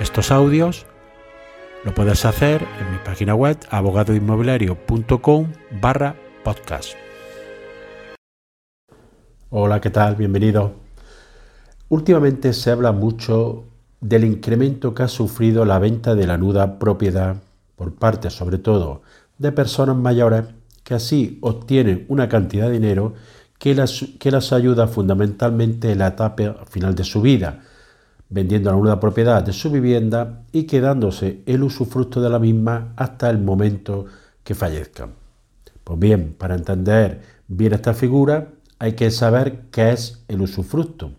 estos audios, lo puedes hacer en mi página web abogadoinmobiliario.com barra podcast. Hola, ¿qué tal? Bienvenido. Últimamente se habla mucho del incremento que ha sufrido la venta de la nuda propiedad por parte sobre todo de personas mayores que así obtienen una cantidad de dinero que las, que las ayuda fundamentalmente en la etapa final de su vida, vendiendo la nuda propiedad de su vivienda y quedándose el usufructo de la misma hasta el momento que fallezcan. Pues bien, para entender bien esta figura hay que saber qué es el usufructo.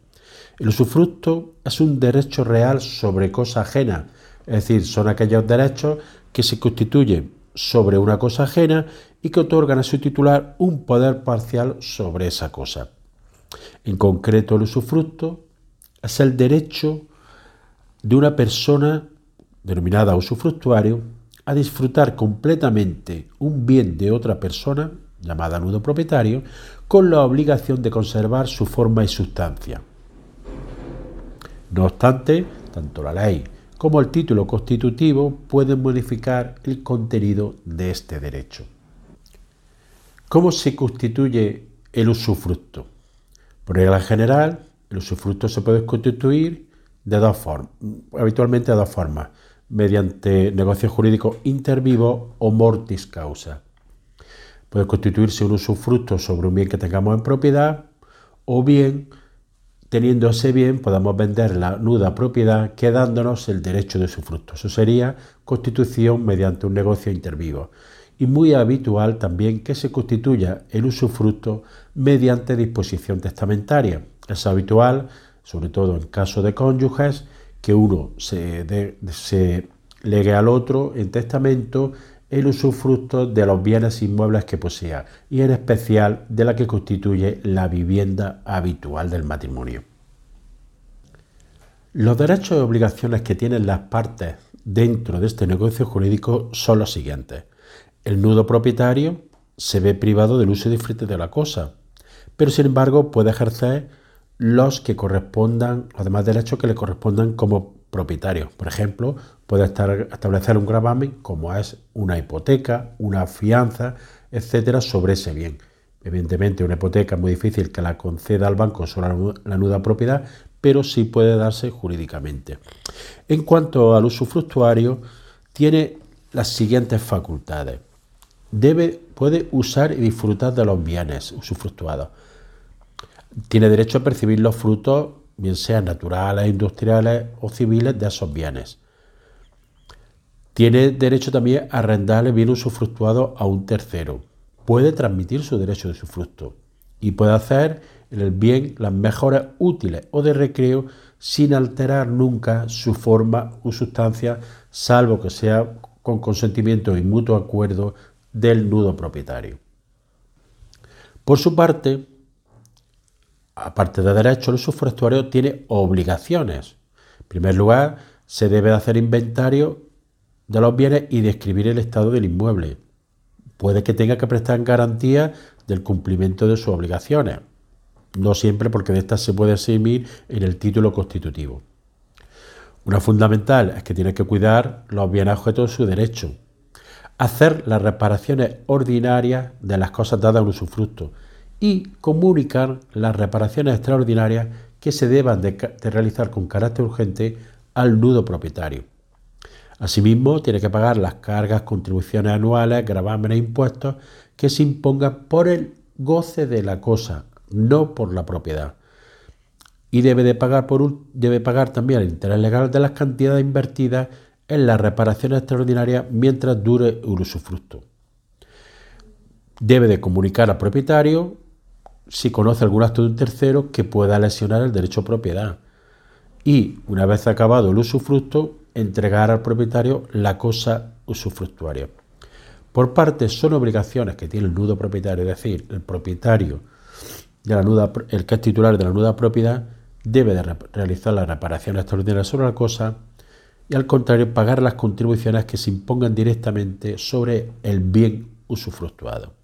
El usufructo es un derecho real sobre cosa ajena, es decir, son aquellos derechos que se constituyen sobre una cosa ajena y que otorgan a su titular un poder parcial sobre esa cosa. En concreto, el usufructo es el derecho de una persona denominada usufructuario a disfrutar completamente un bien de otra persona, llamada nudo propietario, con la obligación de conservar su forma y sustancia. No obstante, tanto la ley como el título constitutivo pueden modificar el contenido de este derecho. ¿Cómo se constituye el usufructo? Por regla general, el usufructo se puede constituir de dos formas, habitualmente de dos formas, mediante negocio jurídico intervivo o mortis causa. Puede constituirse un usufructo sobre un bien que tengamos en propiedad o bien, teniendo ese bien, podamos vender la nuda propiedad quedándonos el derecho de usufructo. Eso sería constitución mediante un negocio intervivo. Y muy habitual también que se constituya el usufructo mediante disposición testamentaria. Es habitual sobre todo en caso de cónyuges, que uno se, legue al otro en testamento el usufructo de los bienes inmuebles que posea y en especial de la que constituye la vivienda habitual del matrimonio. Los derechos y obligaciones que tienen las partes dentro de este negocio jurídico son los siguientes. El nudo propietario se ve privado del uso y disfrute de la cosa, pero sin embargo puede ejercer los que correspondan, los demás derechos que le correspondan como propietario. Por ejemplo, puede establecer un gravamen como es una hipoteca, una fianza, etcétera, sobre ese bien. Evidentemente, una hipoteca es muy difícil que la conceda al banco sobre la nuda propiedad, pero sí puede darse jurídicamente. En cuanto al usufructuario, tiene las siguientes facultades. Debe, puede usar y disfrutar de los bienes usufructuados tiene derecho a percibir los frutos, bien sean naturales, industriales o civiles, de esos bienes. Tiene derecho también a arrendar el bien usufructuado a un tercero. Puede transmitir su derecho de usufructo y puede hacer en el bien las mejoras útiles o de recreo sin alterar nunca su forma u sustancia, salvo que sea con consentimiento y mutuo acuerdo del nudo propietario. Por su parte, aparte de derechos, el usufructuario tiene obligaciones. En primer lugar, se debe hacer inventario de los bienes y describir el estado del inmueble. Puede que tenga que prestar garantía del cumplimiento de sus obligaciones. No siempre porque de estas se puede eximir en el título constitutivo. Una fundamental es que tiene que cuidar los bienes objetos de su derecho. Hacer las reparaciones ordinarias de las cosas dadas a un usufructo y comunicar las reparaciones extraordinarias que se deban de, realizar con carácter urgente al nudo propietario. Asimismo, tiene que pagar las cargas, contribuciones anuales, gravámenes e impuestos que se impongan por el goce de la cosa, no por la propiedad. Y debe, de pagar, también el interés legal de las cantidades invertidas en las reparaciones extraordinarias mientras dure el usufructo. Debe de comunicar al propietario si conoce algún acto de un tercero que pueda lesionar el derecho a propiedad. Y una vez acabado el usufructo, entregar al propietario la cosa usufructuaria. Por parte son obligaciones que tiene el nudo propietario, es decir, el propietario de la nuda, el que es titular de la nuda propiedad, debe de realizar la reparación extraordinaria sobre la cosa y al contrario pagar las contribuciones que se impongan directamente sobre el bien usufructuado.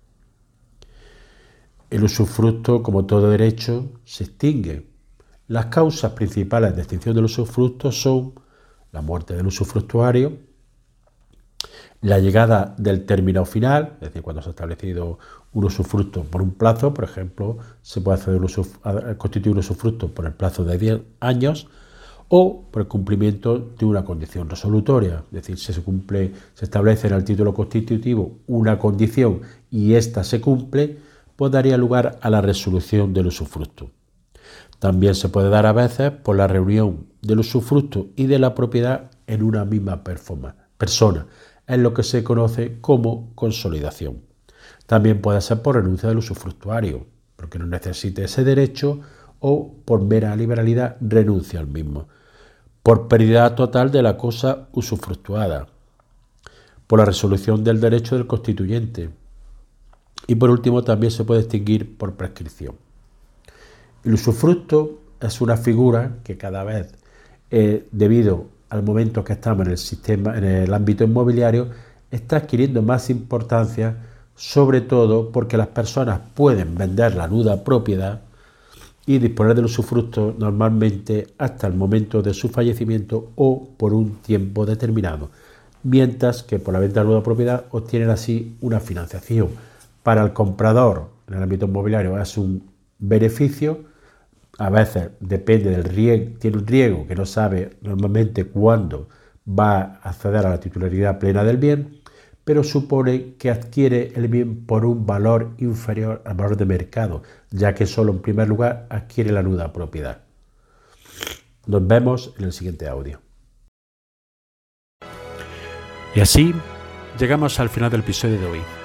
El usufructo, como todo derecho, se extingue. Las causas principales de extinción del usufructo son la muerte del usufructuario, la llegada del término final, es decir, cuando se ha establecido un usufructo por un plazo, por ejemplo, se puede hacer un constituir un usufructo por el plazo de 10 años, o por el cumplimiento de una condición resolutoria, es decir, si se cumple, se establece en el título constitutivo una condición y ésta se cumple, pues daría lugar a la resolución del usufructo. También se puede dar a veces por la reunión del usufructo y de la propiedad en una misma persona, es lo que se conoce como consolidación. También puede ser por renuncia del usufructuario, porque no necesite ese derecho o por mera liberalidad renuncia al mismo, por pérdida total de la cosa usufructuada, por la resolución del derecho del constituyente y por último también se puede extinguir por prescripción. El usufructo es una figura que cada vez, eh, debido al momento que estamos en el sistema, en el ámbito inmobiliario, está adquiriendo más importancia, sobre todo porque las personas pueden vender la nuda propiedad y disponer del usufructo normalmente hasta el momento de su fallecimiento o por un tiempo determinado, mientras que por la venta de la nuda propiedad obtienen así una financiación. Para el comprador en el ámbito inmobiliario es un beneficio, a veces depende del riesgo, tiene un riesgo que no sabe normalmente cuándo va a acceder a la titularidad plena del bien, pero supone que adquiere el bien por un valor inferior al valor de mercado, ya que solo en primer lugar adquiere la nuda propiedad. Nos vemos en el siguiente audio. Y así llegamos al final del episodio de hoy.